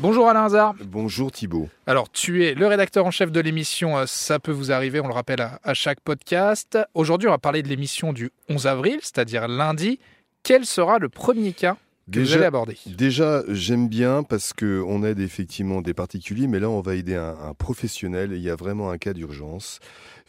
Bonjour Alain Hazard. Bonjour Thibault. Alors, tu es le rédacteur en chef de l'émission euh, Ça peut vous arriver, on le rappelle à, à chaque podcast. Aujourd'hui, on va parler de l'émission du 11 avril, c'est-à-dire lundi. Quel sera le premier cas allez aborder Déjà, j'aime bien parce qu'on aide effectivement des particuliers, mais là, on va aider un, un professionnel et il y a vraiment un cas d'urgence.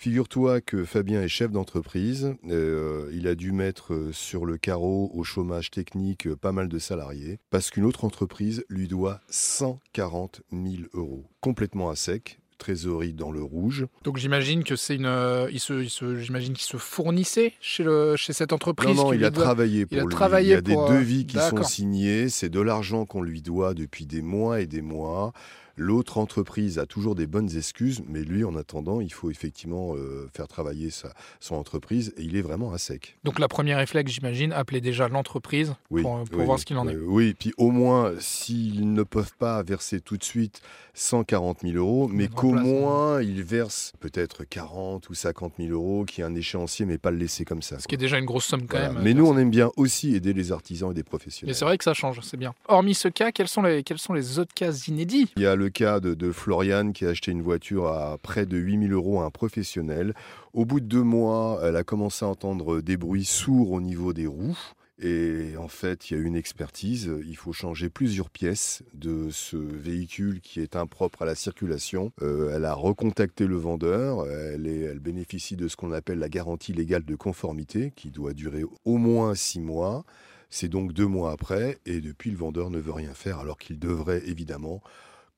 Figure-toi que Fabien est chef d'entreprise. Euh, il a dû mettre euh, sur le carreau au chômage technique euh, pas mal de salariés parce qu'une autre entreprise lui doit 140 000 euros, complètement à sec trésorerie dans le rouge. Donc j'imagine que c'est une, euh, il se, il se- j'imagine qu'il se fournissait chez le, chez cette entreprise. Non, non, il a doit- travaillé pour il a lui. travaillé il y a des euh, devis qui sont signés. C'est de l'argent qu'on lui doit depuis des mois et des mois. L'autre entreprise a toujours des bonnes excuses, mais lui, en attendant, il faut effectivement euh, faire travailler sa, son entreprise et il est vraiment à sec. Donc la première réflexe, j'imagine, appeler déjà l'entreprise Oui, pour, pour oui, voir ce qu'il en est. oui, Oui, puis au moins, s'ils ne peuvent pas verser tout de suite 140 000 euros, mais qu'au moins ils versent peut-être 40 ou 50 000 euros, qui est un échéancier, mais pas le laisser comme ça. Ce qui est déjà une grosse somme quand Voilà. même. Mais nous, on aime bien aussi aider les artisans et des Mais professionnels. c'est vrai que ça change, c'est bien. Hormis ce cas, quels sont les, quels sont les autres cas inédits? Il y a le cas de, Floriane qui a acheté une voiture à près de 8000 euros à un professionnel. Au bout de deux mois, elle a commencé à entendre des bruits sourds au niveau des roues. Et en fait, il y a une expertise. Il faut changer plusieurs pièces de ce véhicule qui est impropre à la circulation. Euh, elle a recontacté le vendeur. Elle, elle bénéficie de ce qu'on appelle la garantie légale de conformité, qui doit durer au moins six mois. C'est donc deux mois après, et depuis, le vendeur ne veut rien faire, alors qu'il devrait évidemment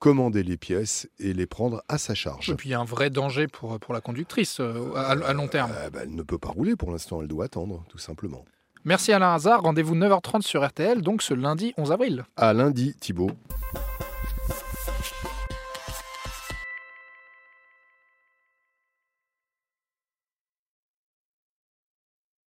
commander les pièces et les prendre à sa charge. Et puis il y a un vrai danger pour, pour la conductrice euh, à, à long terme. Euh, bah, elle ne peut pas rouler pour l'instant, elle doit attendre, tout simplement. Merci Alain Hazard. Rendez-vous 9h30 sur RTL, donc ce lundi 11 avril. À lundi, Thibault.